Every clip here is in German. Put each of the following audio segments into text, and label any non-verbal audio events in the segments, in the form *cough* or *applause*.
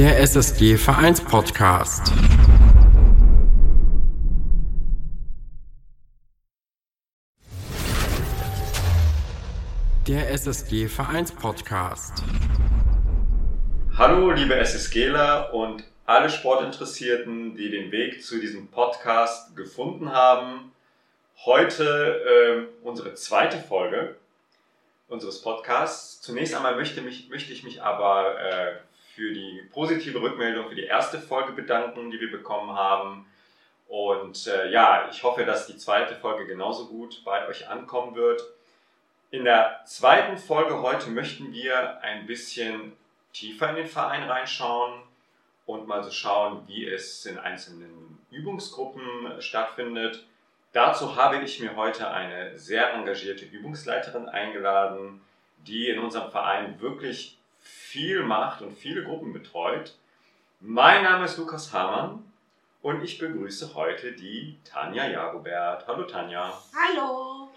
Der SSG Vereinspodcast. Der SSG Vereinspodcast. Hallo, liebe SSGler und alle Sportinteressierten, die den Weg zu diesem Podcast gefunden haben. Heute äh, unsere zweite Folge unseres Podcasts. Zunächst einmal möchte, mich, möchte ich mich aber äh, für die positive Rückmeldung für die erste Folge bedanken, die wir bekommen haben. Und äh, ja, ich hoffe, dass die zweite Folge genauso gut bei euch ankommen wird. In der zweiten Folge heute möchten wir ein bisschen tiefer in den Verein reinschauen und mal so schauen, wie es in einzelnen Übungsgruppen stattfindet. Dazu habe ich mir heute eine sehr engagierte Übungsleiterin eingeladen, die in unserem Verein wirklich viel macht und viele Gruppen betreut. Mein Name ist Lukas Hamann und ich begrüße heute die Tanja Jagobert. Hallo Tanja. Hallo.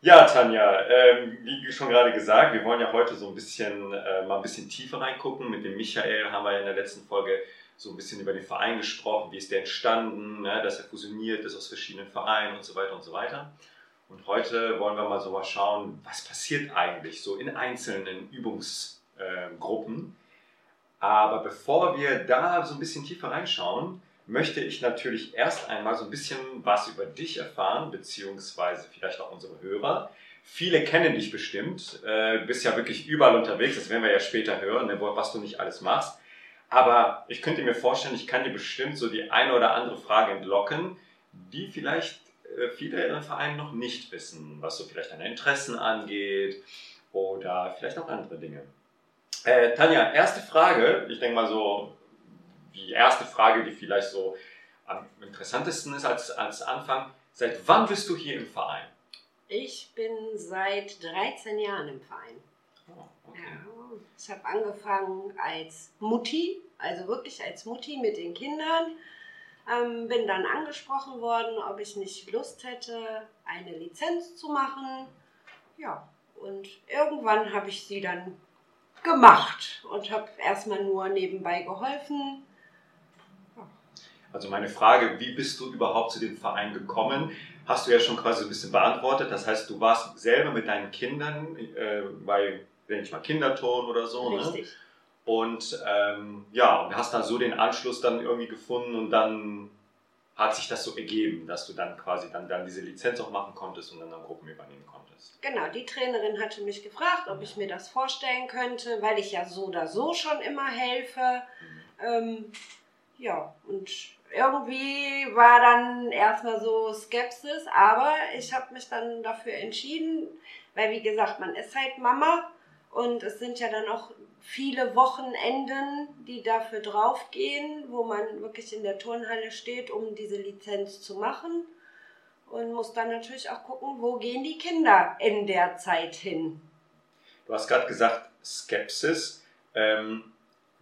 Ja, Tanja, ähm, wie schon gerade gesagt, wir wollen ja heute so ein bisschen äh, mal ein bisschen tiefer reingucken. Mit dem Michael haben wir in der letzten Folge so ein bisschen über den Verein gesprochen, wie ist der entstanden, ne, dass er fusioniert ist aus verschiedenen Vereinen und so weiter und so weiter. Und heute wollen wir mal so mal schauen, was passiert eigentlich so in einzelnen Übungsgruppen. Aber bevor wir da so ein bisschen tiefer reinschauen, möchte ich natürlich erst einmal so ein bisschen was über dich erfahren, beziehungsweise vielleicht auch unsere Hörer. Viele kennen dich bestimmt, äh, bist ja wirklich überall unterwegs, das werden wir ja später hören, ne, was du nicht alles machst. Aber ich könnte mir vorstellen, ich kann dir bestimmt so die eine oder andere Frage entlocken, die vielleicht äh, viele in Vereinen noch nicht wissen, was so vielleicht deine Interessen angeht oder vielleicht auch andere Dinge. Äh, Tanja, erste Frage, ich denke mal so, die erste Frage, die vielleicht so am interessantesten ist als, als Anfang. Seit wann bist du hier im Verein? Ich bin seit 13 Jahren im Verein. Oh, okay. Ja, ich habe angefangen als Mutti, also wirklich als Mutti mit den Kindern. Ähm, bin dann angesprochen worden, ob ich nicht Lust hätte, eine Lizenz zu machen. Ja, und irgendwann habe ich sie dann gemacht und habe erstmal nur nebenbei geholfen. Also meine Frage, wie bist du überhaupt zu dem Verein gekommen? Hast du ja schon quasi ein bisschen beantwortet. Das heißt, du warst selber mit deinen Kindern äh, bei, wenn ich mal, Kinderton oder so. Ne? Richtig. Und ähm, ja, und hast da so den Anschluss dann irgendwie gefunden und dann hat sich das so ergeben, dass du dann quasi dann, dann diese Lizenz auch machen konntest und dann, dann Gruppen übernehmen konntest. Genau, die Trainerin hatte mich gefragt, ob ich mir das vorstellen könnte, weil ich ja so oder so schon immer helfe. Ähm, ja, und irgendwie war dann erstmal so Skepsis, aber ich habe mich dann dafür entschieden, weil wie gesagt, man ist halt Mama und es sind ja dann auch viele Wochenenden, die dafür draufgehen, wo man wirklich in der Turnhalle steht, um diese Lizenz zu machen und muss dann natürlich auch gucken, wo gehen die Kinder in der Zeit hin. Du hast gerade gesagt, Skepsis. Ähm,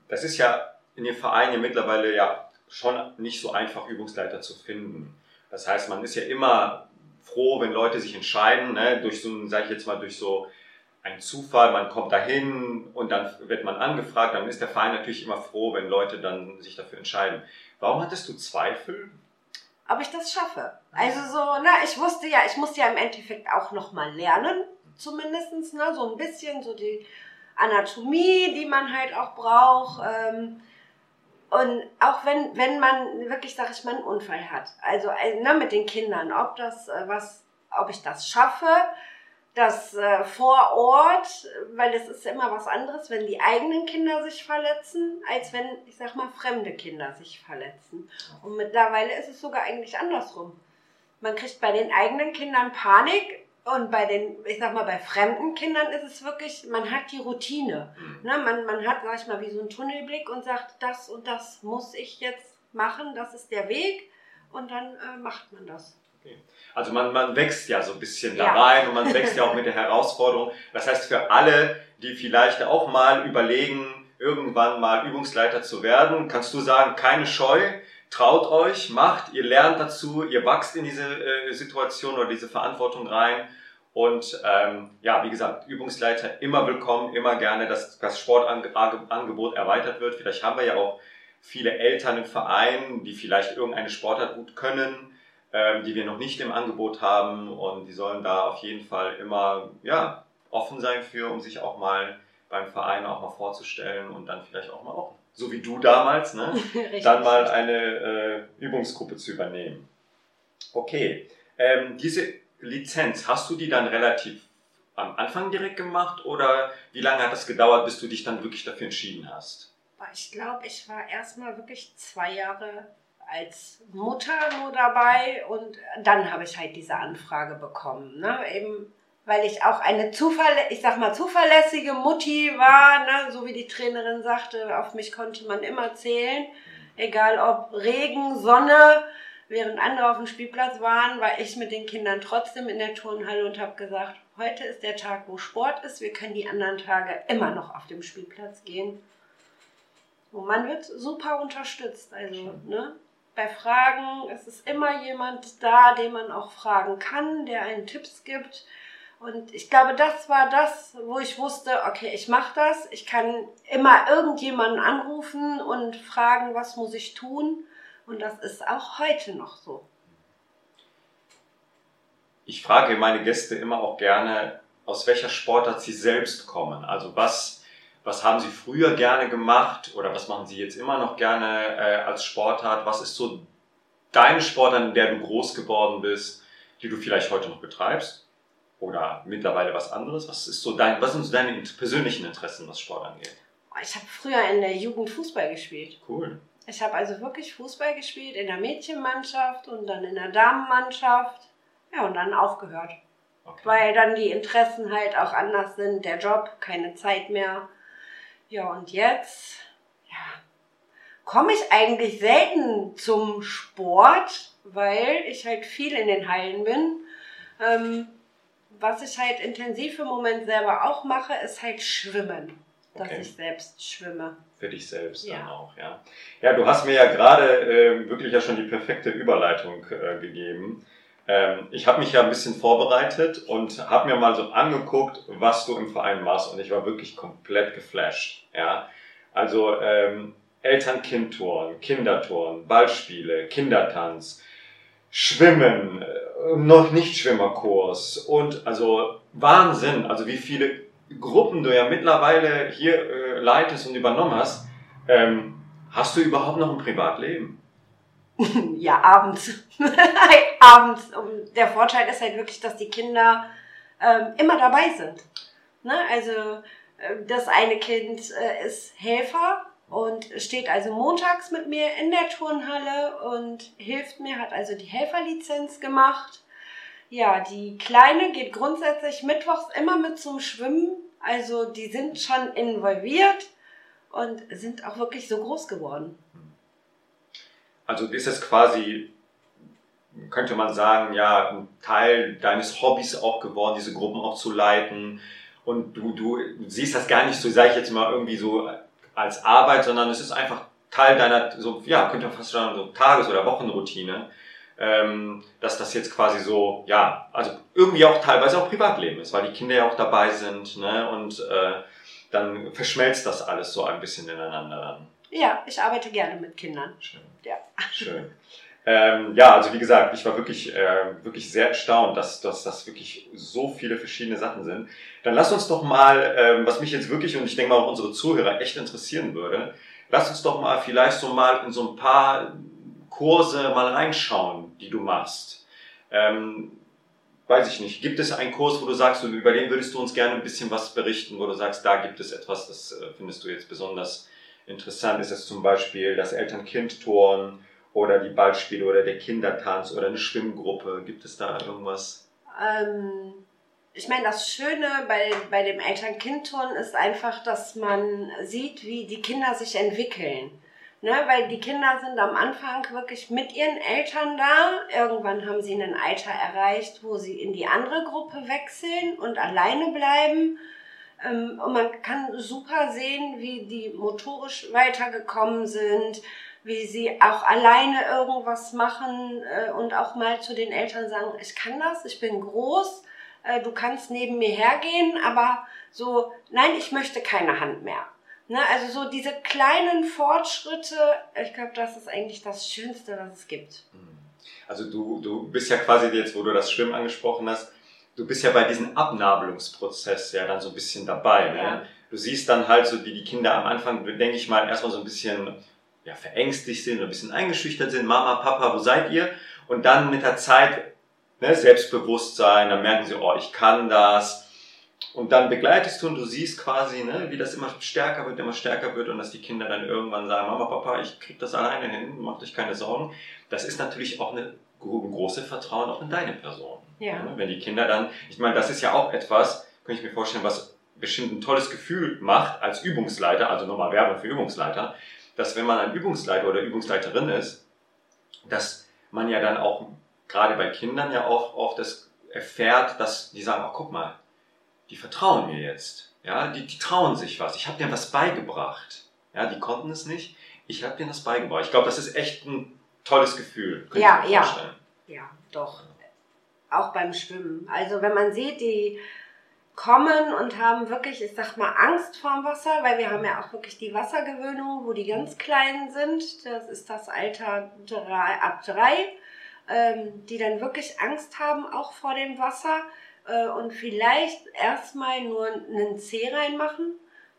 das ist ja in den Vereinen mittlerweile ja schon nicht so einfach, Übungsleiter zu finden. Das heißt, man ist ja immer froh, wenn Leute sich entscheiden, ne, durch so, sage ich jetzt mal, durch so einen Zufall, man kommt dahin und dann wird man angefragt, dann ist der Verein natürlich immer froh, wenn Leute dann sich dafür entscheiden. Warum hattest du Zweifel? Ob ich das schaffe? Also so, na, ich wusste ja, ich musste ja im Endeffekt auch nochmal lernen, zumindestens, ne, so ein bisschen, so die Anatomie, die man halt auch braucht. Ähm, und auch wenn, wenn man wirklich, sag ich mal, einen Unfall hat, also äh, ne, mit den Kindern, ob das äh, was, ob ich das schaffe, das äh, vor Ort, weil es ist immer was anderes, wenn die eigenen Kinder sich verletzen, als wenn, ich sag mal, fremde Kinder sich verletzen. Und mittlerweile ist es sogar eigentlich andersrum. Man kriegt bei den eigenen Kindern Panik und bei den, ich sag mal, bei fremden Kindern ist es wirklich, man hat die Routine. Ne? Man, man hat, sag ich mal, wie so einen Tunnelblick und sagt, das und das muss ich jetzt machen, das ist der Weg und dann äh, macht man das. Okay. Also man, man wächst ja so ein bisschen da Ja. rein und man wächst ja auch mit der Herausforderung. Das heißt, für alle, die vielleicht auch mal überlegen, irgendwann mal Übungsleiter zu werden, kannst du sagen, keine Scheu, traut euch, macht, ihr lernt dazu, ihr wachst in diese äh, Situation oder diese Verantwortung rein Und ähm, ja, wie gesagt, Übungsleiter immer willkommen, immer gerne, dass das Sportangebot erweitert wird. Vielleicht haben wir ja auch viele Eltern im Verein, die vielleicht irgendeine Sportart gut können, ähm, die wir noch nicht im Angebot haben. Und die sollen da auf jeden Fall immer ja, offen sein für, um sich auch mal beim Verein auch mal vorzustellen und dann vielleicht auch mal auch, so wie du damals, ne, *laughs* dann mal eine äh, Übungsgruppe zu übernehmen. Okay, ähm, diese Lizenz, hast du die dann relativ am Anfang direkt gemacht oder wie lange hat das gedauert, bis du dich dann wirklich dafür entschieden hast? Ich glaube, ich war erstmal wirklich zwei Jahre als Mutter nur dabei und dann habe ich halt diese Anfrage bekommen. Ne? Eben weil ich auch eine Zufall, ich sag mal, zuverlässige Mutti war, ne? so wie die Trainerin sagte, auf mich konnte man immer zählen. Egal ob Regen, Sonne, während andere auf dem Spielplatz waren, war ich mit den Kindern trotzdem in der Turnhalle und habe gesagt, heute ist der Tag, wo Sport ist, wir können die anderen Tage immer noch auf dem Spielplatz gehen. Und man wird super unterstützt. Also, ne? Bei Fragen, es ist immer jemand da, den man auch fragen kann, der einen Tipps gibt. Und ich glaube, das war das, wo ich wusste, okay, ich mache das. Ich kann immer irgendjemanden anrufen und fragen, was muss ich tun. Und das ist auch heute noch so. Ich frage meine Gäste immer auch gerne, aus welcher Sportart sie selbst kommen. Also was, was haben sie früher gerne gemacht oder was machen sie jetzt immer noch gerne äh, als Sportart? Was ist so deine Sportart, in der du groß geworden bist, die du vielleicht heute noch betreibst? Oder mittlerweile was anderes? Was ist so dein, was sind so deine persönlichen Interessen, was Sport angeht? Ich habe früher in der Jugend Fußball gespielt. Cool. Ich habe also wirklich Fußball gespielt in der Mädchenmannschaft und dann in der Damenmannschaft. Ja, und dann aufgehört. Okay. Weil dann die Interessen halt auch anders sind, der Job, keine Zeit mehr. Ja, und jetzt, ja, komme ich eigentlich selten zum Sport, weil ich halt viel in den Hallen bin. Ähm, was ich halt intensiv im Moment selber auch mache, ist halt Schwimmen. Dass okay. ich selbst schwimme. Für dich selbst ja. dann auch, ja. Ja, du hast mir ja gerade äh, wirklich ja schon die perfekte Überleitung äh, gegeben. Ähm, ich habe mich ja ein bisschen vorbereitet und habe mir mal so angeguckt, was du im Verein machst und ich war wirklich komplett geflasht. Ja, also ähm, Eltern-Kind-Touren, Kindertouren, Ballspiele, Kindertanz, Schwimmen, äh, noch nicht Schwimmerkurs und also Wahnsinn, also wie viele Gruppen du ja mittlerweile hier äh, leitest und übernommen hast. Ähm, hast du überhaupt noch ein Privatleben? *laughs* ja, abends. *laughs* abends. Und der Vorteil ist halt wirklich, dass die Kinder ähm, immer dabei sind. Ne? Also äh, das eine Kind äh, ist Helfer und steht also montags mit mir in der Turnhalle und hilft mir, hat also die Helferlizenz gemacht. Ja, die Kleine geht grundsätzlich mittwochs immer mit zum Schwimmen. Also die sind schon involviert und sind auch wirklich so groß geworden. Also ist es quasi, könnte man sagen, ja, ein Teil deines Hobbys auch geworden, diese Gruppen auch zu leiten. Und du, du siehst das gar nicht so, sage ich jetzt mal, irgendwie so als Arbeit, sondern es ist einfach Teil deiner, so, ja, könnte man fast sagen, so Tages- oder Wochenroutine, ähm, dass das jetzt quasi so, ja, also irgendwie auch teilweise auch Privatleben ist, weil die Kinder ja auch dabei sind, ne, und äh, dann verschmelzt das alles so ein bisschen ineinander dann. Ja, ich arbeite gerne mit Kindern. Schön. Ja. Schön. Ähm, ja, also wie gesagt, ich war wirklich, äh, wirklich sehr erstaunt, dass, dass das wirklich so viele verschiedene Sachen sind. Dann lass uns doch mal, ähm, was mich jetzt wirklich und ich denke mal auch unsere Zuhörer echt interessieren würde, lass uns doch mal vielleicht so mal in so ein paar Kurse mal reinschauen, die du machst. Ähm, weiß ich nicht, gibt es einen Kurs, wo du sagst, über den würdest du uns gerne ein bisschen was berichten, wo du sagst, da gibt es etwas, das äh, findest du jetzt besonders interessant? Ist es zum Beispiel das Eltern-Kind-Turn? oder die Ballspiele oder der Kindertanz oder eine Schwimmgruppe? Gibt es da irgendwas? Ähm, ich meine, das Schöne bei, bei dem Eltern-Kind-Turnen ist einfach, dass man sieht, wie die Kinder sich entwickeln. Ne, weil die Kinder sind am Anfang wirklich mit ihren Eltern da. Irgendwann haben sie ein Alter erreicht, wo sie in die andere Gruppe wechseln und alleine bleiben. Ähm, und man kann super sehen, wie die motorisch weitergekommen sind, wie sie auch alleine irgendwas machen äh, und auch mal zu den Eltern sagen, ich kann das, ich bin groß, äh, du kannst neben mir hergehen, aber so, nein, ich möchte keine Hand mehr. Ne, also so diese kleinen Fortschritte, ich glaube, das ist eigentlich das Schönste, was es gibt. Also du, du bist ja quasi jetzt, wo du das Schwimmen angesprochen hast, du bist ja bei diesem Abnabelungsprozess ja dann so ein bisschen dabei. Ne? Ja. Du siehst dann halt so, wie die Kinder am Anfang, denke ich mal, erstmal so ein bisschen ja, verängstigt sind, ein bisschen eingeschüchtert sind. Mama, Papa, wo seid ihr? Und dann mit der Zeit ne, Selbstbewusstsein, dann merken sie, oh, ich kann das. Und dann begleitest du und du siehst quasi, ne, wie das immer stärker wird, immer stärker wird und dass die Kinder dann irgendwann sagen, Mama, Papa, ich krieg das alleine hin, mach dich keine Sorgen. Das ist natürlich auch eine, ein großes Vertrauen auch in deine Person. Ja. Ne, Wenn die Kinder dann, ich meine, das ist ja auch etwas, kann ich mir vorstellen, was bestimmt ein tolles Gefühl macht als Übungsleiter, also nochmal Werbung für Übungsleiter, dass wenn man ein Übungsleiter oder Übungsleiterin ist, dass man ja dann auch gerade bei Kindern ja auch, auch das erfährt, dass die sagen, oh, guck mal, die vertrauen mir jetzt. Ja, die, die trauen sich was. Ich habe denen was beigebracht. Ja, die konnten es nicht. Ich habe denen das beigebracht. Ich glaube, das ist echt ein tolles Gefühl. Ja, ich mir ja. vorstellen. Ja, doch. Auch beim Schwimmen. Also wenn man sieht, die kommen und haben wirklich, ich sag mal, Angst vorm Wasser, weil wir haben ja auch wirklich die Wassergewöhnung, wo die ganz kleinen sind. Das ist das Alter drei, ab drei, ähm, die dann wirklich Angst haben, auch vor dem Wasser äh, und vielleicht erstmal nur einen Zeh reinmachen.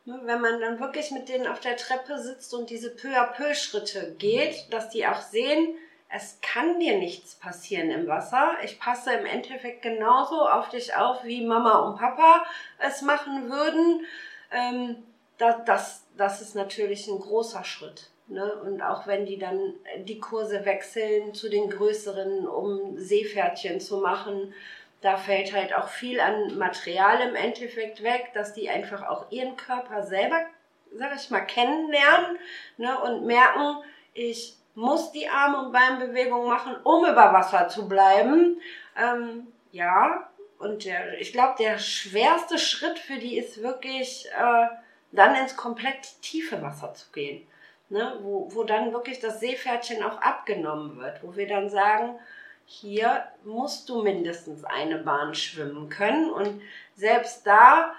Ne, Wenn man dann wirklich mit denen auf der Treppe sitzt und diese peu à peu Schritte geht, dass die auch sehen, es kann dir nichts passieren im Wasser. Ich passe im Endeffekt genauso auf dich auf, wie Mama und Papa es machen würden. Ähm, das, das, das ist natürlich ein großer Schritt. Ne? Und auch wenn die dann die Kurse wechseln zu den größeren, um Seepferdchen zu machen, da fällt halt auch viel an Material im Endeffekt weg, dass die einfach auch ihren Körper selber, sag ich mal, kennenlernen ne? und merken, ich muss die Arme- und Beinbewegung machen, um über Wasser zu bleiben. Ähm, ja, und der, ich glaube, der schwerste Schritt für die ist wirklich, äh, dann ins komplett tiefe Wasser zu gehen. Ne? Wo, wo dann wirklich das Seepferdchen auch abgenommen wird, wo wir dann sagen, hier musst du mindestens eine Bahn schwimmen können. Und selbst da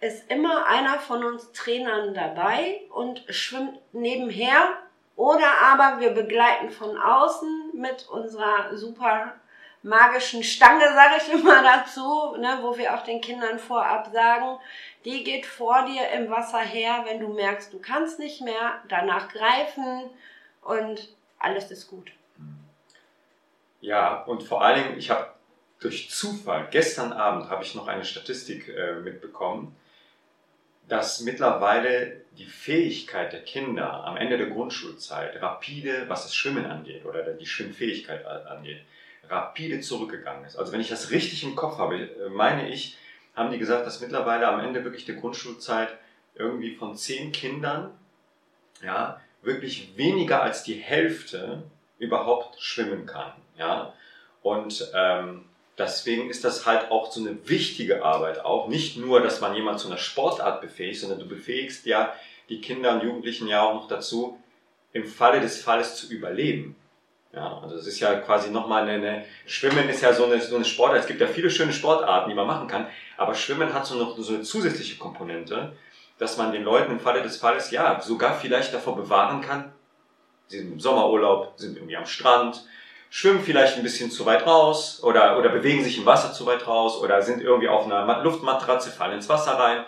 ist immer einer von uns Trainern dabei und schwimmt nebenher oder aber wir begleiten von außen mit unserer super magischen Stange, sage ich immer dazu, ne, wo wir auch den Kindern vorab sagen, die geht vor dir im Wasser her, wenn du merkst, du kannst nicht mehr, danach greifen und alles ist gut. Ja, und vor allen Dingen, ich habe durch Zufall, gestern Abend habe ich noch eine Statistik äh, mitbekommen, dass mittlerweile die Fähigkeit der Kinder am Ende der Grundschulzeit rapide, was das Schwimmen angeht oder die Schwimmfähigkeit angeht, rapide zurückgegangen ist. Also wenn ich das richtig im Kopf habe, meine ich, haben die gesagt, dass mittlerweile am Ende wirklich der Grundschulzeit irgendwie von zehn Kindern, ja, wirklich weniger als die Hälfte überhaupt schwimmen kann, ja. Und ähm, deswegen ist das halt auch so eine wichtige Arbeit auch. Nicht nur, dass man jemand zu einer Sportart befähigt, sondern du befähigst ja die Kinder und Jugendlichen ja auch noch dazu, im Falle des Falles zu überleben. Ja, also es ist ja quasi nochmal eine, eine, Schwimmen ist ja so eine, so eine Sportart. Es gibt ja viele schöne Sportarten, die man machen kann, aber Schwimmen hat so noch so eine zusätzliche Komponente, dass man den Leuten im Falle des Falles ja sogar vielleicht davor bewahren kann, sie sind im Sommerurlaub, sind irgendwie am Strand, schwimmen vielleicht ein bisschen zu weit raus oder, oder bewegen sich im Wasser zu weit raus oder sind irgendwie auf einer Mat- Luftmatratze, fallen ins Wasser rein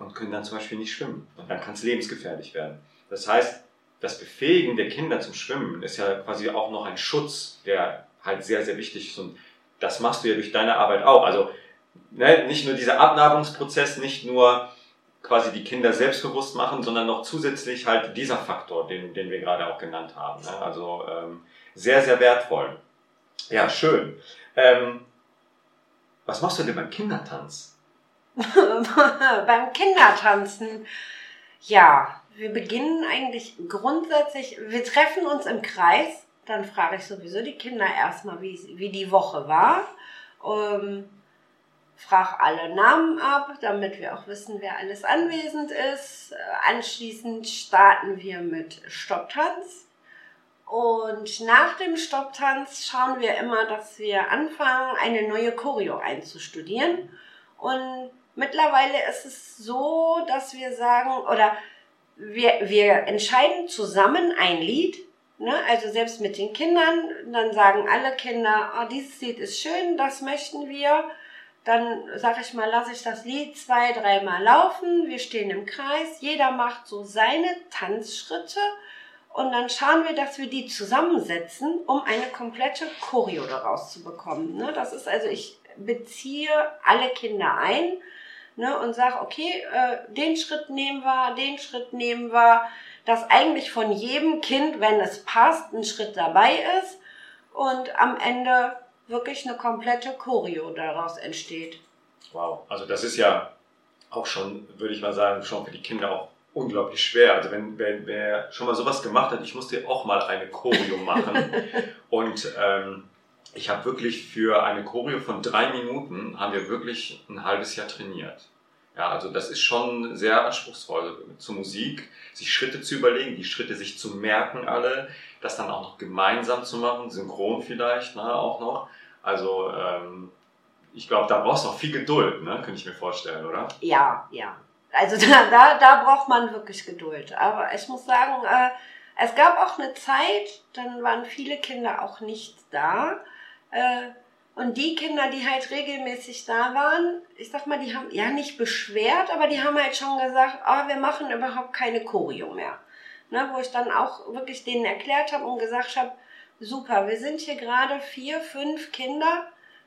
und können dann zum Beispiel nicht schwimmen. Und dann kann es lebensgefährlich werden. Das heißt, das Befähigen der Kinder zum Schwimmen ist ja quasi auch noch ein Schutz, der halt sehr, sehr wichtig ist. Und das machst du ja durch deine Arbeit auch. Also ne, nicht nur dieser Abnabelungsprozess, nicht nur quasi die Kinder selbstbewusst machen, sondern noch zusätzlich halt dieser Faktor, den, den wir gerade auch genannt haben. Ne? Also ähm, sehr, sehr wertvoll. Ja, schön. Ähm, was machst du denn beim Kindertanz? *laughs* Beim Kindertanzen, ja, wir beginnen eigentlich grundsätzlich, wir treffen uns im Kreis, dann frage ich sowieso die Kinder erstmal, wie, wie die Woche war. Ähm, frage alle Namen ab, damit wir auch wissen, wer alles anwesend ist. Anschließend starten wir mit Stopptanz. Und nach dem Stopptanz schauen wir immer, dass wir anfangen, eine neue Choreo einzustudieren. Und mittlerweile ist es so, dass wir sagen, oder wir, wir entscheiden zusammen ein Lied, ne? also selbst mit den Kindern, dann sagen alle Kinder, oh, dieses Lied ist schön, das möchten wir. Dann sag ich mal, lasse ich das Lied zwei, dreimal laufen, wir stehen im Kreis, jeder macht so seine Tanzschritte und dann schauen wir, dass wir die zusammensetzen, um eine komplette Choreo daraus zu bekommen. Ne? Das ist also, ich beziehe alle Kinder ein ne, und sage, okay, äh, den Schritt nehmen wir, den Schritt nehmen wir, dass eigentlich von jedem Kind, wenn es passt, ein Schritt dabei ist und am Ende wirklich eine komplette Choreo daraus entsteht. Wow, also das ist ja auch schon, würde ich mal sagen, schon für die Kinder auch unglaublich schwer. Also wenn, wenn wer schon mal sowas gemacht hat, ich musste auch mal eine Choreo machen *laughs* und ähm, ich habe wirklich für eine Choreo von drei Minuten haben wir wirklich ein halbes Jahr trainiert. Ja, also das ist schon sehr anspruchsvoll zur Musik, sich Schritte zu überlegen, die Schritte sich zu merken alle, das dann auch noch gemeinsam zu machen, synchron vielleicht ne, auch noch. Also ähm, ich glaube, da brauchst du auch viel Geduld, ne, könnte ich mir vorstellen, oder? Ja, ja. Also *laughs* da, da, da braucht man wirklich Geduld. Aber ich muss sagen, äh, es gab auch eine Zeit, dann waren viele Kinder auch nicht da. Äh, und die Kinder, die halt regelmäßig da waren, ich sag mal, die haben ja nicht beschwert, aber die haben halt schon gesagt, oh, wir machen überhaupt keine Choreo mehr. Ne, wo ich dann auch wirklich denen erklärt habe und gesagt habe, super, wir sind hier gerade vier, fünf Kinder.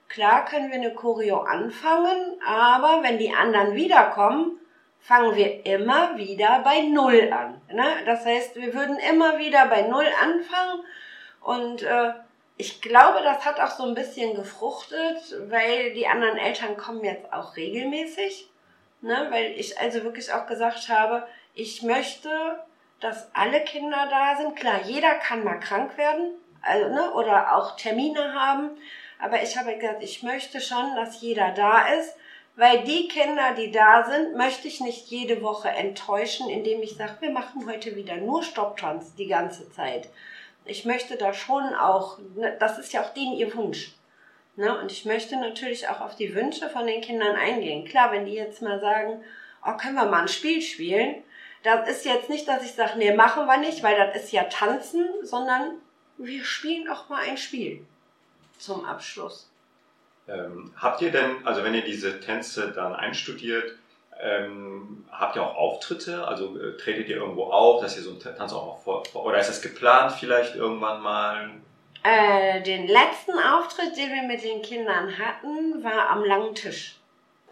Klar können wir eine Choreo anfangen, aber wenn die anderen wiederkommen, fangen wir immer wieder bei Null an. Ne? Das heißt, wir würden immer wieder bei Null anfangen und äh, ich glaube, das hat auch so ein bisschen gefruchtet, weil die anderen Eltern kommen jetzt auch regelmäßig. Ne? Weil ich also wirklich auch gesagt habe, ich möchte, dass alle Kinder da sind. Klar, jeder kann mal krank werden also, ne? oder auch Termine haben. Aber ich habe gesagt, ich möchte schon, dass jeder da ist, weil die Kinder, die da sind, möchte ich nicht jede Woche enttäuschen, indem ich sage, wir machen heute wieder nur Stopptanz die ganze Zeit ich möchte da schon auch, ne, das ist ja auch denen ihr Wunsch. Ne? Und ich möchte natürlich auch auf die Wünsche von den Kindern eingehen. Klar, wenn die jetzt mal sagen, oh, können wir mal ein Spiel spielen, das ist jetzt nicht, dass ich sage, nee, machen wir nicht, weil das ist ja Tanzen, sondern wir spielen auch mal ein Spiel zum Abschluss. Ähm, habt ihr denn, also wenn ihr diese Tänze dann einstudiert, ähm, habt ihr auch Auftritte? Also äh, tretet ihr irgendwo auf, dass ihr so einen Tanz auch mal vor, vor oder ist das geplant vielleicht irgendwann mal? Äh, den letzten Auftritt, den wir mit den Kindern hatten, war am langen Tisch.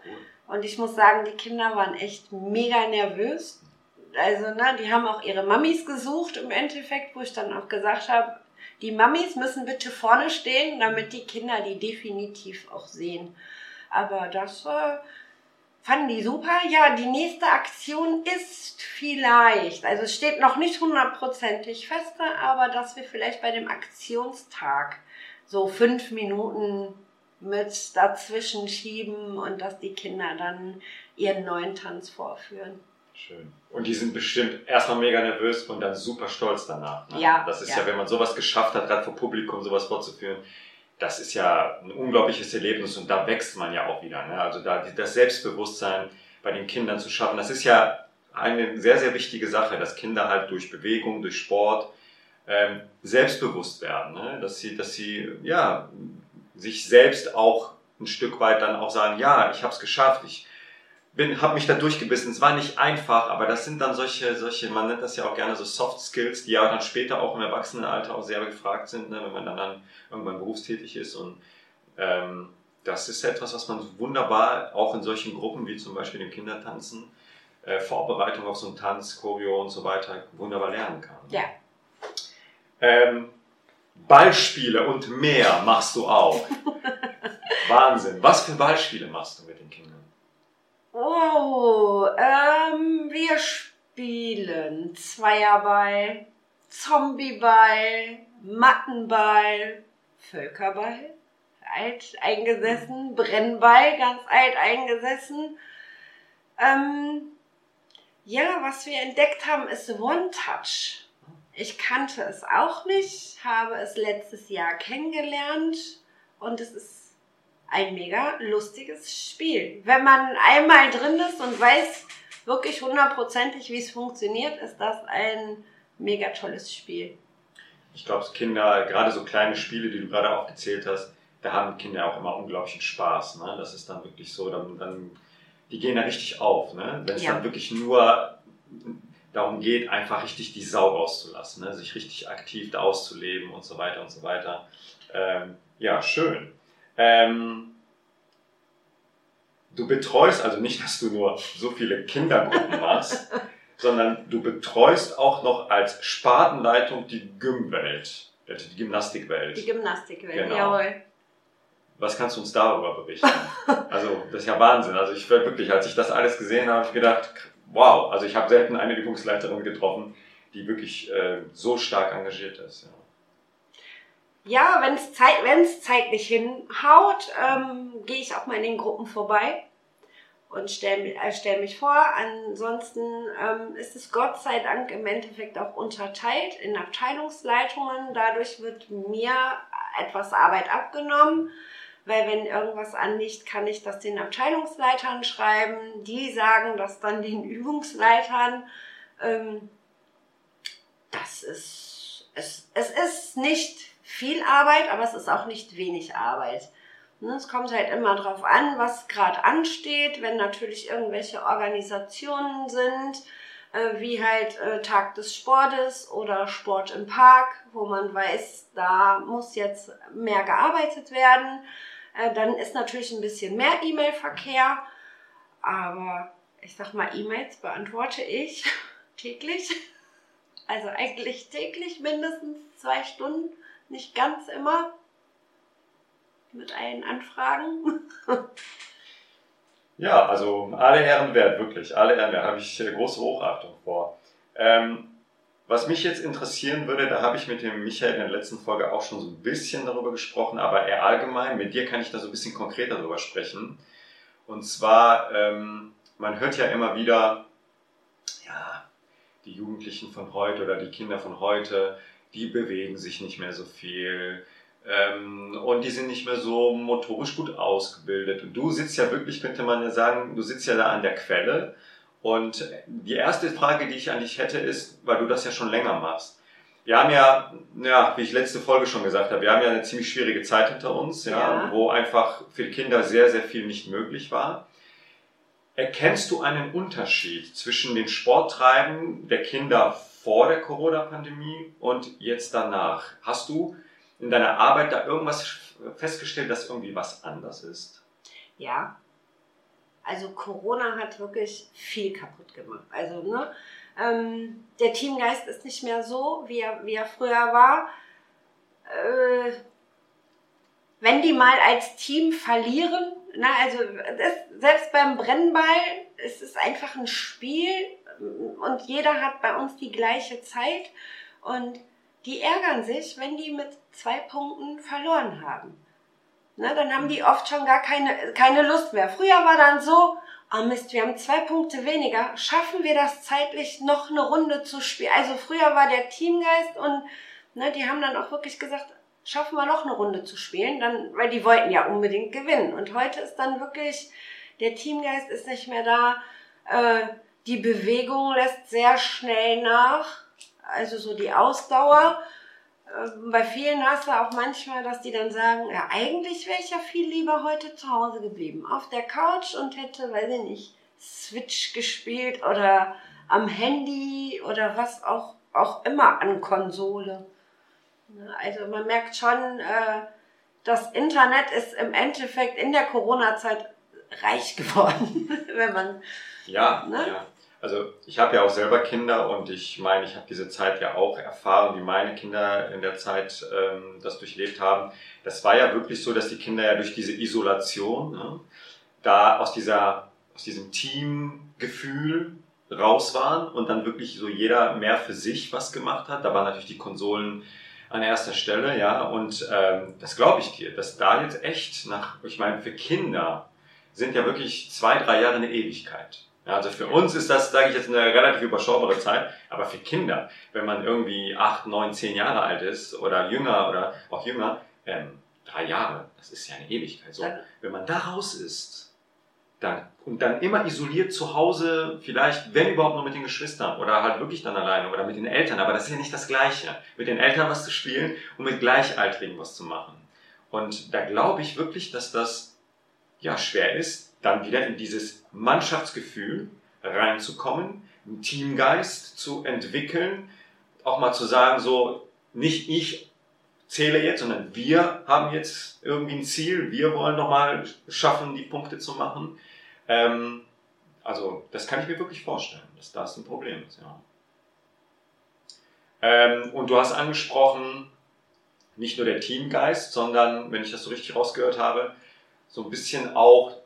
Cool. Und ich muss sagen, die Kinder waren echt mega nervös. Also, ne, die haben auch ihre Mamis gesucht im Endeffekt, wo ich dann auch gesagt habe, die Mamis müssen bitte vorne stehen, damit die Kinder die definitiv auch sehen. Aber das äh, fanden die super. Ja, die nächste Aktion ist vielleicht, also es steht noch nicht hundertprozentig fest, aber dass wir vielleicht bei dem Aktionstag so fünf Minuten mit dazwischen schieben und dass die Kinder dann ihren neuen Tanz vorführen. Schön. Und die sind bestimmt erstmal mega nervös und dann super stolz danach. Ne? Ja. Das ist ja. ja, wenn man sowas geschafft hat, gerade vor Publikum sowas vorzuführen, das ist ja ein unglaubliches Erlebnis und da wächst man ja auch wieder. Ne? Also da das Selbstbewusstsein bei den Kindern zu schaffen, das ist ja eine sehr, sehr wichtige Sache, dass Kinder halt durch Bewegung, durch Sport ähm, selbstbewusst werden, ne? dass sie, dass sie ja sich selbst auch ein Stück weit dann auch sagen, ja, ich habe es geschafft, ich bin, habe mich da durchgebissen. Es war nicht einfach, aber das sind dann solche, solche, man nennt das ja auch gerne so Soft Skills, die ja dann später auch im Erwachsenenalter auch sehr gefragt sind, ne, wenn man dann, dann irgendwann berufstätig ist. Und ähm, das ist etwas, was man wunderbar auch in solchen Gruppen wie zum Beispiel dem Kindertanzen, äh, Vorbereitung auf so einen Tanz, Choreo und so weiter wunderbar lernen kann. Ja. Ähm, Ballspiele und mehr machst du auch. *laughs* Wahnsinn. Was für Ballspiele machst du mit den Kindern? Oh, ähm, wir spielen Zweierball, Zombieball, Mattenball, Völkerball, alt eingesessen, Brennball, ganz alt eingesessen. Ähm, ja, was wir entdeckt haben, ist One-Touch. Ich kannte es auch nicht, habe es letztes Jahr kennengelernt und es ist ein mega lustiges Spiel. Wenn man einmal drin ist und weiß wirklich hundertprozentig, wie es funktioniert, ist das ein mega tolles Spiel. Ich glaube, Kinder, gerade so kleine Spiele, die du gerade aufgezählt hast, da haben Kinder auch immer unglaublichen Spaß. Ne? Das ist dann wirklich so, dann, dann die gehen da richtig auf. Ne? Wenn es ja. dann wirklich nur darum geht, einfach richtig die Sau rauszulassen, ne? sich richtig aktiv da auszuleben und so weiter und so weiter. Ähm, ja, schön. Ähm, du betreust also nicht, dass du nur so viele Kindergruppen machst, *laughs* sondern du betreust auch noch als Spartenleitung die Gymwelt, die Gymnastikwelt. Die Gymnastikwelt, genau. jawohl. Was kannst du uns darüber berichten? *laughs* also, das ist ja Wahnsinn. Also, ich werde wirklich, als ich das alles gesehen habe, habe ich gedacht, wow, also ich habe selten eine Übungsleiterin getroffen, die wirklich äh, so stark engagiert ist. Ja, ja wenn es zeit, zeitlich hinhaut, ähm, gehe ich auch mal in den Gruppen vorbei und stelle äh, stell mich vor. Ansonsten ähm, ist es Gott sei Dank im Endeffekt auch unterteilt in Abteilungsleitungen. Dadurch wird mir etwas Arbeit abgenommen weil wenn irgendwas anliegt, kann ich das den Abteilungsleitern schreiben. Die sagen das dann den *laughs* Übungsleitern. Ähm, das ist, es, es ist nicht viel Arbeit, aber es ist auch nicht wenig Arbeit. Ne, es kommt halt immer drauf an, was gerade ansteht, wenn natürlich irgendwelche Organisationen sind, äh, wie halt äh, Tag des Sportes oder Sport im Park, wo man weiß, da muss jetzt mehr gearbeitet werden. Äh, dann ist natürlich ein bisschen mehr E-Mail-Verkehr, aber ich sag mal, E-Mails beantworte ich *laughs* täglich. Also eigentlich täglich mindestens zwei Stunden, nicht ganz immer mit allen Anfragen. *laughs* Ja, also alle Ehren wert, wirklich, alle Ehren wert, habe ich äh, große Hochachtung vor. Ähm, was mich jetzt interessieren würde, da habe ich mit dem Michael in der letzten Folge auch schon so ein bisschen darüber gesprochen, aber eher allgemein. Mit dir kann ich da so ein bisschen konkreter darüber sprechen. Und zwar, ähm, man hört ja immer wieder, ja, die Jugendlichen von heute oder die Kinder von heute, die bewegen sich nicht mehr so viel. Ähm, und die sind nicht mehr so motorisch gut ausgebildet. Und du sitzt ja wirklich, könnte man ja sagen, du sitzt ja da an der Quelle und die erste Frage, die ich an dich hätte, ist, weil du das ja schon länger machst. Wir haben ja, ja, wie ich letzte Folge schon gesagt habe, wir haben ja eine ziemlich schwierige Zeit hinter uns, ja, ja. wo einfach für Kinder sehr, sehr viel nicht möglich war. Erkennst du einen Unterschied zwischen den Sporttreiben der Kinder vor der Corona-Pandemie und jetzt danach? Hast du in deiner Arbeit da irgendwas festgestellt, dass irgendwie was anders ist? Ja, also Corona hat wirklich viel kaputt gemacht. Also ne, ähm, der Teamgeist ist nicht mehr so, wie er, wie er früher war. Äh, wenn die mal als Team verlieren, na, also das, selbst beim Brennball ist es einfach ein Spiel und jeder hat bei uns die gleiche Zeit und die ärgern sich, wenn die mit zwei Punkten verloren haben. Ne, dann haben die oft schon gar keine, keine Lust mehr. Früher war dann so, oh Mist, wir haben zwei Punkte weniger, schaffen wir das zeitlich noch eine Runde zu spielen? Also früher war der Teamgeist und ne, die haben dann auch wirklich gesagt, schaffen wir noch eine Runde zu spielen, dann, weil die wollten ja unbedingt gewinnen. Und heute ist dann wirklich, der Teamgeist ist nicht mehr da, äh, die Bewegung lässt sehr schnell nach, also so die Ausdauer bei vielen hast du auch manchmal, dass die dann sagen, ja, eigentlich wäre ich ja viel lieber heute zu Hause geblieben, auf der Couch und hätte, weiß ich nicht, Switch gespielt oder am Handy oder was auch, auch immer an Konsole. Also man merkt schon, äh, das Internet ist im Endeffekt in der Corona-Zeit reich geworden, *laughs* wenn man. Ja, ne? ja. Also ich habe ja auch selber Kinder und ich meine, ich habe diese Zeit ja auch erfahren, wie meine Kinder in der Zeit ähm, das durchlebt haben. Das war ja wirklich so, dass die Kinder ja durch diese Isolation ne, da aus dieser aus diesem Teamgefühl raus waren und dann wirklich so jeder mehr für sich was gemacht hat. Da waren natürlich die Konsolen an erster Stelle, ja. Und ähm, das glaube ich dir, dass da jetzt echt nach, ich meine, für Kinder sind ja wirklich zwei, drei Jahre eine Ewigkeit. Ja, also für uns ist das, sage ich jetzt, eine relativ überschaubare Zeit, aber für Kinder, wenn man irgendwie acht, neun, zehn Jahre alt ist oder jünger oder auch jünger, ähm, drei Jahre, das ist ja eine Ewigkeit. So, wenn man da raus ist, dann, und dann immer isoliert zu Hause, vielleicht, wenn überhaupt nur mit den Geschwistern oder halt wirklich dann alleine oder mit den Eltern, aber das ist ja nicht das Gleiche. Mit den Eltern was zu spielen und mit Gleichaltrigen was zu machen. Und da glaube ich wirklich, dass das ja schwer ist, dann wieder in dieses Mannschaftsgefühl reinzukommen, einen Teamgeist zu entwickeln, auch mal zu sagen, so nicht ich zähle jetzt, sondern wir haben jetzt irgendwie ein Ziel, wir wollen nochmal schaffen, die Punkte zu machen. Ähm, also das kann ich mir wirklich vorstellen, dass das ein Problem ist. Ja. Ähm, und du hast angesprochen, nicht nur der Teamgeist, sondern, wenn ich das so richtig rausgehört habe, so ein bisschen auch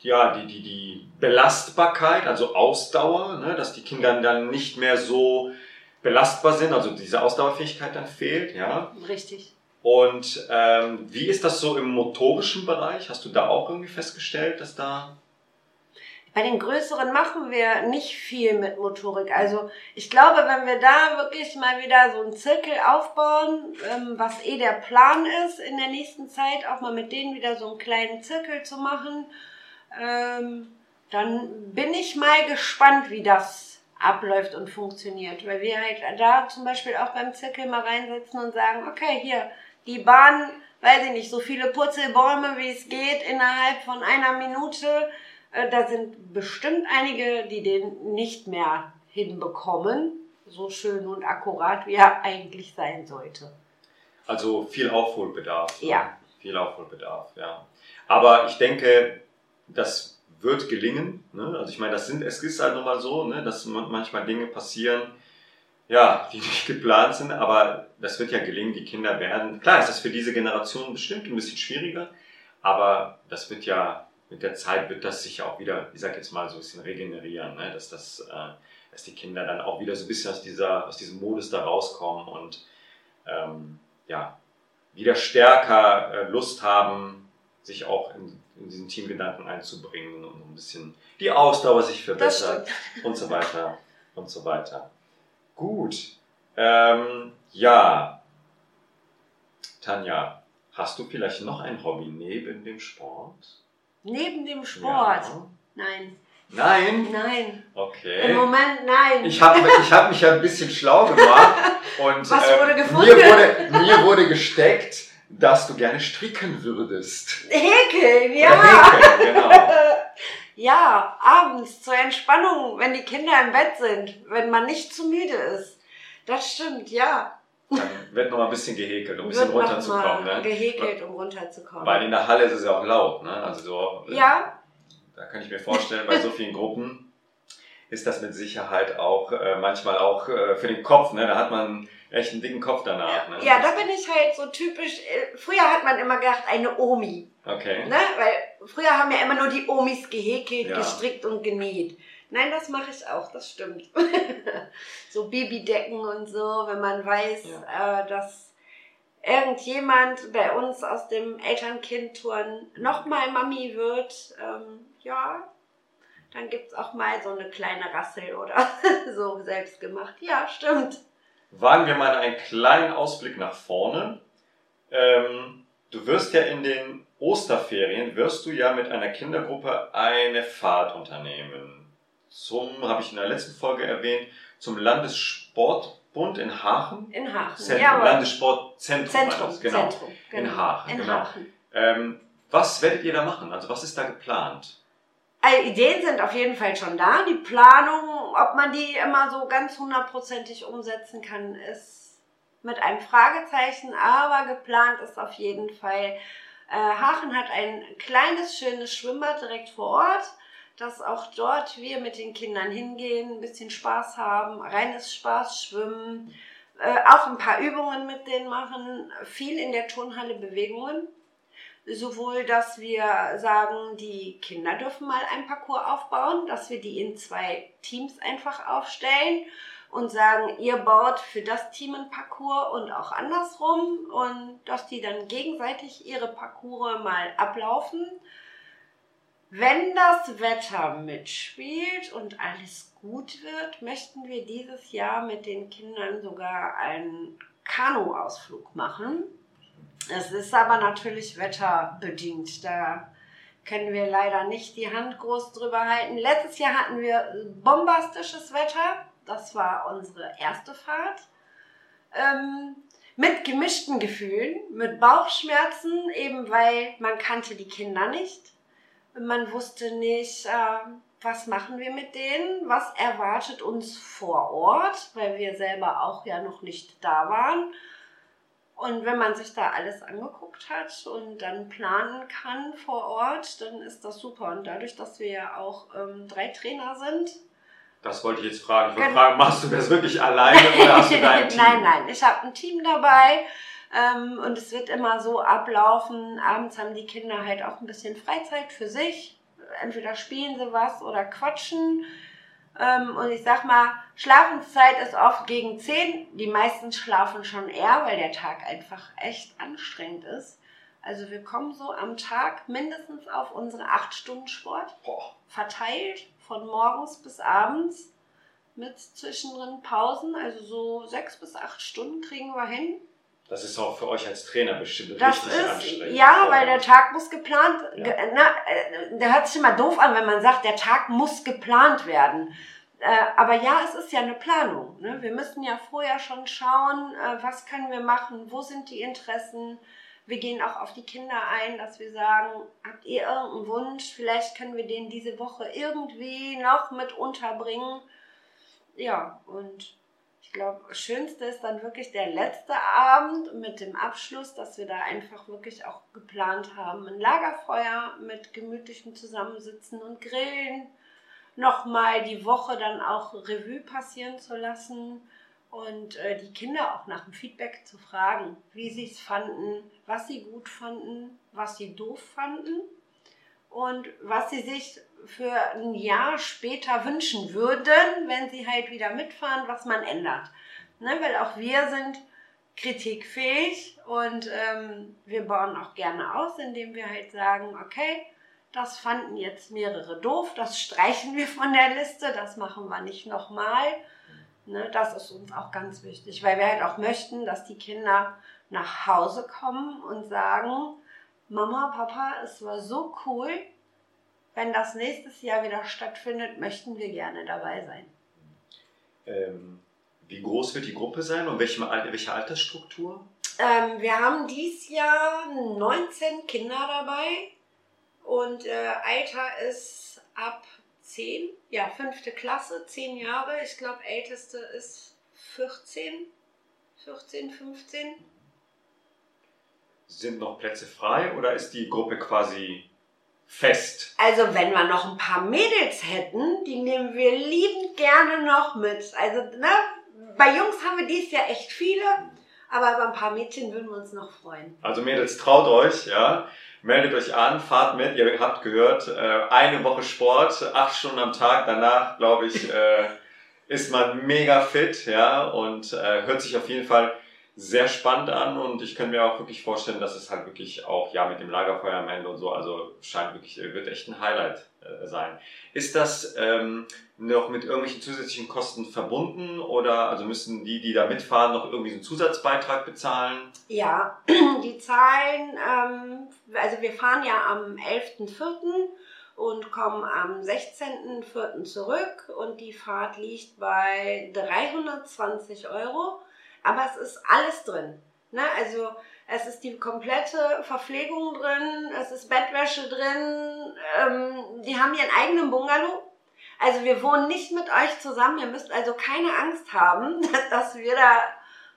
ja, die, die, die Belastbarkeit, also Ausdauer, ne, dass die Kinder dann nicht mehr so belastbar sind, also diese Ausdauerfähigkeit dann fehlt, ja. Richtig. Und ähm, wie ist das so im motorischen Bereich? Hast du da auch irgendwie festgestellt, dass da bei den größeren machen wir nicht viel mit Motorik. Also ich glaube, wenn wir da wirklich mal wieder so einen Zirkel aufbauen, ähm, was eh der Plan ist, in der nächsten Zeit auch mal mit denen wieder so einen kleinen Zirkel zu machen, ähm, dann bin ich mal gespannt, wie das abläuft und funktioniert. Weil wir halt da zum Beispiel auch beim Zirkel mal reinsetzen und sagen, okay, hier, die Bahn, weiß ich nicht, so viele Purzelbäume, wie es geht, innerhalb von einer Minute äh, da sind bestimmt einige, die den nicht mehr hinbekommen, so schön und akkurat, wie er eigentlich sein sollte. Also viel Aufholbedarf. Ne? Ja. Viel Aufholbedarf, ja. Aber ich denke, das wird gelingen. Ne? Also ich meine, das sind, es ist halt nun mal so, ne, dass manchmal Dinge passieren, ja, die *laughs* nicht geplant sind, aber das wird ja gelingen. Die Kinder werden, klar ist das für diese Generation bestimmt ein bisschen schwieriger, aber das wird ja mit der Zeit wird das sich auch wieder, ich sag jetzt mal, so ein bisschen regenerieren, ne? dass, das, äh, dass die Kinder dann auch wieder so ein bisschen aus, dieser, aus diesem Modus da rauskommen und ähm, ja, wieder stärker äh, Lust haben, sich auch in, in diesen Teamgedanken einzubringen und ein bisschen die Ausdauer sich verbessert und so weiter und so weiter. Gut. Ähm, ja. Tanja, hast du vielleicht noch ein Hobby neben dem Sport? Neben dem Sport? Ja. Nein. Nein? Nein. Okay. Im Moment nein. Ich habe ich hab mich ja ein bisschen schlau gemacht. *laughs* Und, Was wurde ähm, gefunden? Mir wurde, mir wurde gesteckt, dass du gerne stricken würdest. Häkeln, ja. Oder häkeln, genau. *laughs* ja, abends zur Entspannung, wenn die Kinder im Bett sind, wenn man nicht zu müde ist. Das stimmt, ja. Dann wird noch mal ein bisschen gehäkelt, um ein bisschen runterzukommen. Ne? Gehäkelt, um runterzukommen. Weil in der Halle ist es ja auch laut. Ne? Also so, ja, Da kann ich mir vorstellen, bei so vielen Gruppen ist das mit Sicherheit auch äh, manchmal auch äh, für den Kopf. Ne? Da hat man echt einen dicken Kopf danach. Ne? ja, da bin ich halt so typisch. äh, Früher hat man immer gedacht, eine Omi. Okay. Ne? Weil früher haben ja immer nur die Omis gehäkelt, Ja. gestrickt und genäht. Nein, das mache ich auch, das stimmt. *laughs* so Babydecken und so, wenn man weiß, äh, dass irgendjemand bei uns aus dem Eltern-Kind-Turn nochmal Mami wird, ähm, ja, dann gibt's auch mal so eine kleine Rassel oder *laughs* so selbst gemacht. Ja, stimmt. Wagen wir mal einen kleinen Ausblick nach vorne. Ähm, du wirst ja in den Osterferien, wirst du ja mit einer Kindergruppe eine Fahrt unternehmen. Zum, habe ich in der letzten Folge erwähnt, zum Landessportbund in Hachen. In Hachen. Zentrum, ja, Landessportzentrum. Zentrum, das, genau. Zentrum. In Hachen, In genau. Hachen. Ähm, was werdet ihr da machen? Also was ist da geplant? Also Ideen sind auf jeden Fall schon da. Die Planung, ob man die immer so ganz hundertprozentig umsetzen kann, ist mit einem Fragezeichen, aber geplant ist auf jeden Fall. Äh, Hachen hat ein kleines, schönes Schwimmbad direkt vor Ort, dass auch dort wir mit den Kindern hingehen, ein bisschen Spaß haben, reines Spaß schwimmen, äh, auch ein paar Übungen mit denen machen, viel in der Turnhalle Bewegungen sowohl, dass wir sagen, die Kinder dürfen mal ein Parcours aufbauen, dass wir die in zwei Teams einfach aufstellen und sagen, ihr baut für das Team ein Parcours und auch andersrum und dass die dann gegenseitig ihre Parcours mal ablaufen. Wenn das Wetter mitspielt und alles gut wird, möchten wir dieses Jahr mit den Kindern sogar einen Kanuausflug machen. Es ist aber natürlich wetterbedingt. Da können wir leider nicht die Hand groß drüber halten. Letztes Jahr hatten wir bombastisches Wetter. Das war unsere erste Fahrt. Ähm, mit gemischten Gefühlen, mit Bauchschmerzen, eben weil man kannte die Kinder nicht. Man wusste nicht, äh, was machen wir mit denen, was erwartet uns vor Ort, weil wir selber auch ja noch nicht da waren. Und wenn man sich da alles angeguckt hat und dann planen kann vor Ort, dann ist das super. Und dadurch, dass wir ja auch ähm, drei Trainer sind. Das wollte ich jetzt fragen. Ich wollte fragen, machst du das wirklich alleine oder *laughs* hast du dein Team? nein, nein, ich habe ein Team dabei. Ähm, und es wird immer so ablaufen. Abends haben die Kinder halt auch ein bisschen Freizeit für sich. Entweder spielen sie was oder quatschen. Ähm, und ich sag mal, Schlafenszeit ist oft gegen 10. Die meisten schlafen schon eher, weil der Tag einfach echt anstrengend ist. Also wir kommen so am Tag mindestens auf unsere 8 Stunden Sport. Boah. Verteilt von morgens bis abends mit zwischendrin Pausen. Also so 6 bis 8 Stunden kriegen wir hin. Das ist auch für euch als Trainer bestimmt Das richtig ist, anstrengend. ja, weil der Tag muss geplant, Ja. ge, na, äh, der hört sich immer doof an, wenn man sagt, der Tag muss geplant werden. Äh, aber ja, es ist ja eine Planung. Ne? Wir müssen ja vorher schon schauen, äh, was können wir machen, wo sind die Interessen. Wir gehen auch auf die Kinder ein, dass wir sagen, habt ihr irgendeinen Wunsch? Vielleicht können wir den diese Woche irgendwie noch mit unterbringen. Ja, und ich glaube, Schönste ist dann wirklich der letzte Abend mit dem Abschluss, dass wir da einfach wirklich auch geplant haben. Ein Lagerfeuer mit gemütlichem Zusammensitzen und Grillen. Nochmal die Woche dann auch Revue passieren zu lassen und äh, die Kinder auch nach dem Feedback zu fragen, wie sie es fanden, was sie gut fanden, was sie doof fanden und was sie sich für ein Jahr später wünschen würden, wenn sie halt wieder mitfahren, was man ändert. Ne, weil auch wir sind kritikfähig und ähm, wir bauen auch gerne aus, indem wir halt sagen, okay, das fanden jetzt mehrere doof, das streichen wir von der Liste, das machen wir nicht nochmal. Ne, das ist uns auch ganz wichtig, weil wir halt auch möchten, dass die Kinder nach Hause kommen und sagen, Mama, Papa, es war so cool, wenn das nächstes Jahr wieder stattfindet, möchten wir gerne dabei sein. Ähm, wie groß wird die Gruppe sein und welche, welche Altersstruktur? Ähm, wir haben dieses Jahr 19 Kinder dabei und äh, Alter ist ab 10, ja, fünfte Klasse, 10 Jahre. Ich glaube, älteste ist 14, 14, 15. Sind noch Plätze frei oder ist die Gruppe quasi fest? Also wenn wir noch ein paar Mädels hätten, die nehmen wir liebend gerne noch mit. Also ne, bei Jungs haben wir dieses Jahr echt viele, aber über ein paar Mädchen würden wir uns noch freuen. Also Mädels, traut euch, ja. Meldet euch an, fahrt mit. Ihr habt gehört, äh, eine Woche Sport, acht Stunden am Tag. Danach, glaube ich, äh, *laughs* ist man mega fit, ja, und äh, hört sich auf jeden Fall sehr spannend an. Und ich kann mir auch wirklich vorstellen, dass es halt wirklich auch, ja, mit dem Lagerfeuer am Ende und so, also scheint wirklich, äh, wird echt ein Highlight äh, sein. Ist das ähm, noch mit irgendwelchen zusätzlichen Kosten verbunden oder also müssen die, die da mitfahren, noch irgendwie so einen Zusatzbeitrag bezahlen? Ja, *clears throat* die Zahlen, ähm, also wir fahren ja am 11.04. und kommen am 16.04. zurück und die Fahrt liegt bei 320 Euro, aber es ist alles drin. Ne? Also es ist die komplette Verpflegung drin, es ist Bettwäsche drin, ähm, die haben ihren eigenen Bungalow. Also wir wohnen nicht mit euch zusammen, ihr müsst also keine Angst haben, *laughs* dass wir da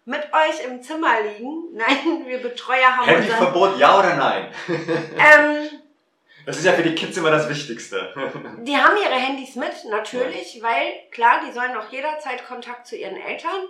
mit euch im Zimmer liegen. Nein, wir Betreuer haben. Handyverbot, ja oder nein? *laughs* Ähm, Das ist ja für die Kids immer das Wichtigste. *laughs* die haben ihre Handys mit, natürlich, weil klar, die sollen auch jederzeit Kontakt zu ihren Eltern.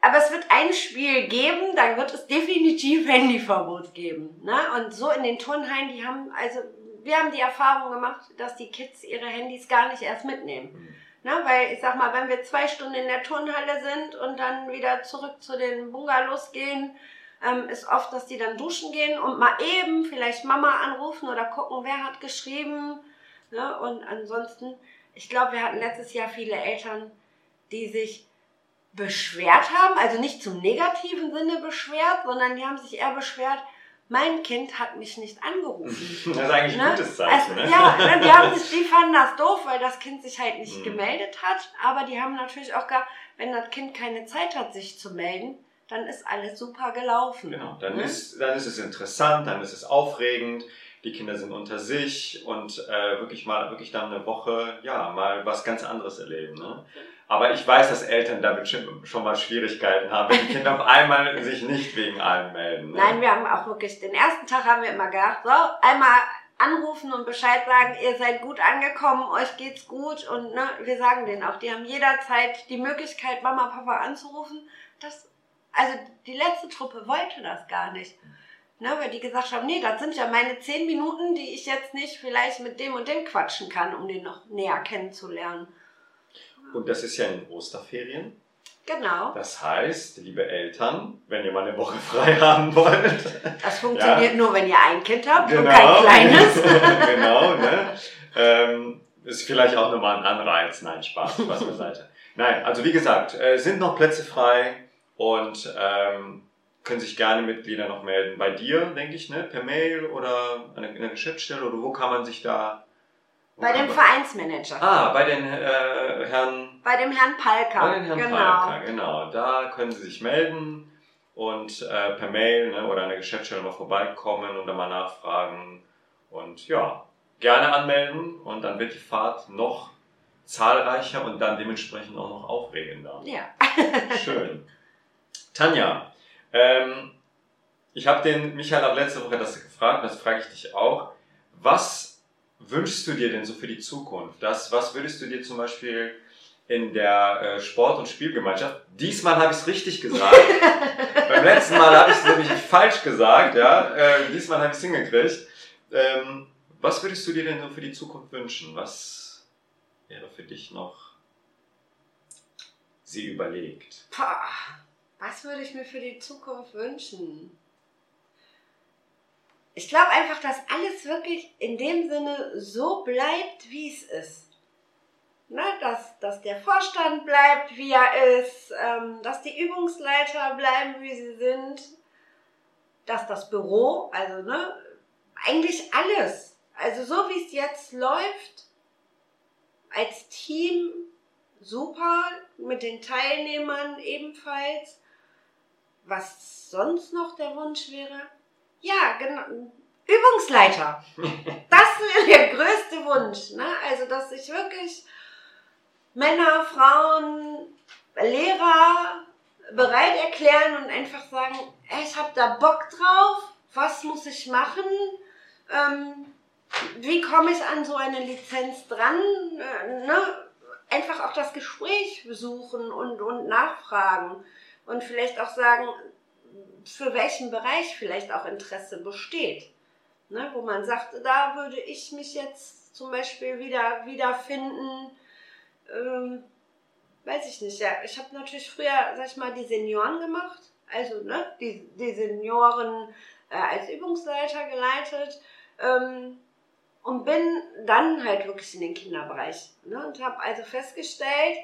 Aber es wird ein Spiel geben, dann wird es definitiv *laughs* Handyverbot geben. Ne? Und so in den Turnhallen, die haben, also wir haben die Erfahrung gemacht, dass die Kids ihre Handys gar nicht erst mitnehmen. Ne? Weil ich sag mal, wenn wir zwei Stunden in der Turnhalle sind und dann wieder zurück zu den Bungalows gehen, ähm, ist oft, dass die dann duschen gehen und mal eben vielleicht Mama anrufen oder gucken, wer hat geschrieben. Ne? Und ansonsten, ich glaube, wir hatten letztes Jahr viele Eltern, die sich beschwert haben, also nicht zum negativen Sinne beschwert, sondern die haben sich eher beschwert, mein Kind hat mich nicht angerufen. *laughs* Das ist eigentlich ein Ne? gutes Zeichen. Also, ne? Ja, ne, die, haben sich, *laughs* die fanden das doof, weil das Kind sich halt nicht Mhm. gemeldet hat. Aber die haben natürlich auch gesagt, wenn das Kind keine Zeit hat, sich zu melden, dann ist alles super gelaufen. Genau, dann, Ne? ist, dann ist es interessant, dann ist es aufregend, die Kinder sind unter sich und äh, wirklich mal, wirklich dann eine Woche, ja, mal was ganz anderes erleben. Ne? Aber ich weiß, dass Eltern damit schon, mal Schwierigkeiten haben, wenn die Kinder auf einmal sich nicht wegen allem melden. Ne? Nein, wir haben auch wirklich, den ersten Tag haben wir immer gedacht, so, einmal anrufen und Bescheid sagen, ihr seid gut angekommen, euch geht's gut und ne, wir sagen denen auch, die haben jederzeit die Möglichkeit, Mama, Papa anzurufen. Das, also die letzte Truppe wollte das gar nicht. Ne, weil die gesagt haben, nee, das sind ja meine zehn Minuten, die ich jetzt nicht vielleicht mit dem und dem quatschen kann, um den noch näher kennenzulernen. Und das ist ja in Osterferien. Genau. Das heißt, liebe Eltern, wenn ihr mal eine Woche frei *laughs* haben wollt, Das funktioniert nur, wenn ihr ein Kind habt und Genau. kein kleines. *laughs* genau, ne? Ähm, ist vielleicht auch nochmal ein Anreiz. Nein, Spaß, Spaß beiseite. Nein, also wie gesagt, äh, sind noch Plätze frei und ähm, können sich gerne Mitglieder noch melden. Bei dir, denke ich, ne? Per Mail oder an in der Geschäftsstelle oder wo kann man sich da. Bei dem man- Vereinsmanager. Ah, bei den äh, Herrn Bei dem Herrn Palka. bei den Herrn genau. Palka, genau. Da können Sie sich melden und äh, per Mail ne, oder an der Geschäftsstelle mal vorbeikommen und dann mal nachfragen. Und ja, gerne anmelden und dann wird die Fahrt noch zahlreicher und dann dementsprechend auch noch aufregender. Ja. *laughs* Schön. Tanja, ähm, ich habe den Michael auch letzte Woche das gefragt, das frage ich dich auch. Was wünschst du dir denn so für die Zukunft? Das, was würdest du dir zum Beispiel in der äh, Sport- und Spielgemeinschaft, diesmal habe ich es richtig gesagt, *laughs* beim letzten Mal habe ich es nämlich falsch gesagt, ja, äh, diesmal habe ich es hingekriegt. Ähm, was würdest du dir denn so für die Zukunft wünschen? Was wäre für dich noch sie überlegt? Pah, was würde ich mir für die Zukunft wünschen? Ich glaube einfach, dass alles wirklich in dem Sinne so bleibt, wie es ist. Ne, dass, dass der Vorstand bleibt, wie er ist, ähm, dass die Übungsleiter bleiben, wie sie sind, dass das Büro, also ne, eigentlich alles, also so wie es jetzt läuft, als Team super, mit den Teilnehmern ebenfalls. Was sonst noch der Wunsch wäre? Ja, genau. Übungsleiter. Das wäre der größte Wunsch. Ne? Also, dass sich wirklich Männer, Frauen, Lehrer bereit erklären und einfach sagen, ich habe da Bock drauf, was muss ich machen? Ähm, wie komme ich an so eine Lizenz dran? Äh, ne? Einfach auch das Gespräch besuchen und, und nachfragen und vielleicht auch sagen, für welchen Bereich vielleicht auch Interesse besteht. Ne? Wo man sagt, da würde ich mich jetzt zum Beispiel wieder wiederfinden. Ähm, weiß ich nicht, ja. Ich habe natürlich früher, sag ich mal, die Senioren gemacht. Also, ne, die, die Senioren äh, als Übungsleiter geleitet. Ähm, und bin dann halt wirklich in den Kinderbereich. Ne? Und habe also festgestellt,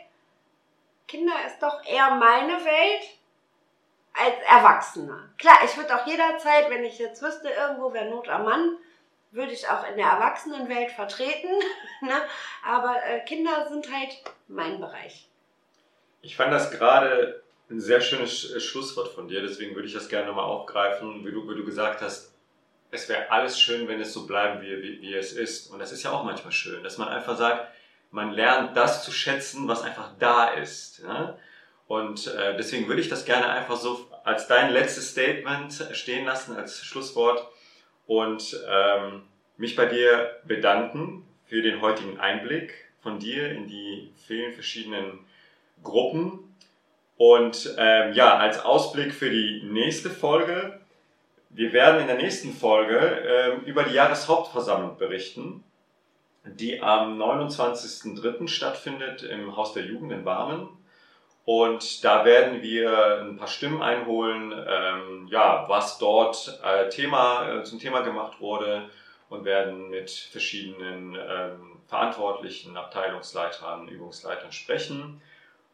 Kinder ist doch eher meine Welt als Erwachsener. Klar, ich würde auch jederzeit, wenn ich jetzt wüsste, irgendwo wäre Not am Mann, würde ich auch in der Erwachsenenwelt vertreten. *laughs* ne? Aber äh, Kinder sind halt mein Bereich. Ich fand das gerade ein sehr schönes Sch- Schlusswort von dir, deswegen würde ich das gerne nochmal aufgreifen, wie du, wie du gesagt hast, es wäre alles schön, wenn es so bleiben, wie, wie, wie es ist. Und das ist ja auch manchmal schön, dass man einfach sagt, man lernt das zu schätzen, was einfach da ist. Ne? Und äh, deswegen würde ich das gerne einfach so als dein letztes Statement stehen lassen, als Schlusswort und ähm, mich bei dir bedanken für den heutigen Einblick von dir in die vielen verschiedenen Gruppen. Und ähm, ja, als Ausblick für die nächste Folge, wir werden in der nächsten Folge ähm, über die Jahreshauptversammlung berichten, die am 29.03. stattfindet im Haus der Jugend in Barmen. Und da werden wir ein paar Stimmen einholen, ähm, ja, was dort äh, Thema, äh, zum Thema gemacht wurde und werden mit verschiedenen ähm, Verantwortlichen, Abteilungsleitern, Übungsleitern sprechen.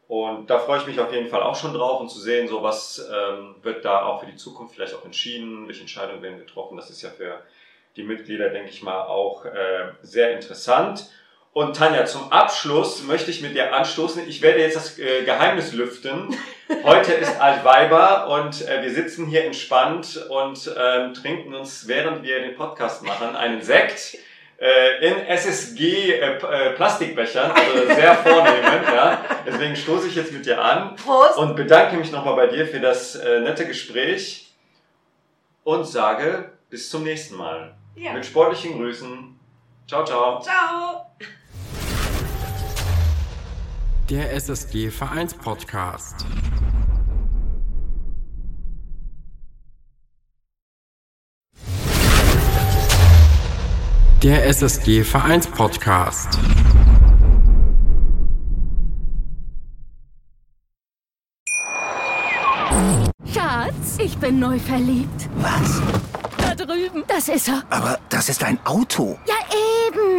Und da freue ich mich auf jeden Fall auch schon drauf und zu sehen, so was ähm, wird da auch für die Zukunft vielleicht auch entschieden, welche Entscheidungen werden getroffen. Das ist ja für die Mitglieder, denke ich mal, auch äh, sehr interessant. Und Tanja, zum Abschluss möchte ich mit dir anstoßen. Ich werde jetzt das äh, Geheimnis lüften. *laughs* Heute ist Altweiber und äh, wir sitzen hier entspannt und ähm, trinken uns, während wir den Podcast machen, einen Sekt äh, in SSG äh, Plastikbechern, also sehr vornehmend. ja. Deswegen stoße ich jetzt mit dir an Prost. und bedanke mich nochmal bei dir für das nette Gespräch und sage bis zum nächsten Mal. Ja. Mit sportlichen Grüßen. Ciao, ciao. Ciao. Der SSG Vereinspodcast. Der SSG Vereinspodcast. Schatz, ich bin neu verliebt. Was? Da drüben. Das ist er. Aber das ist ein Auto. Ja,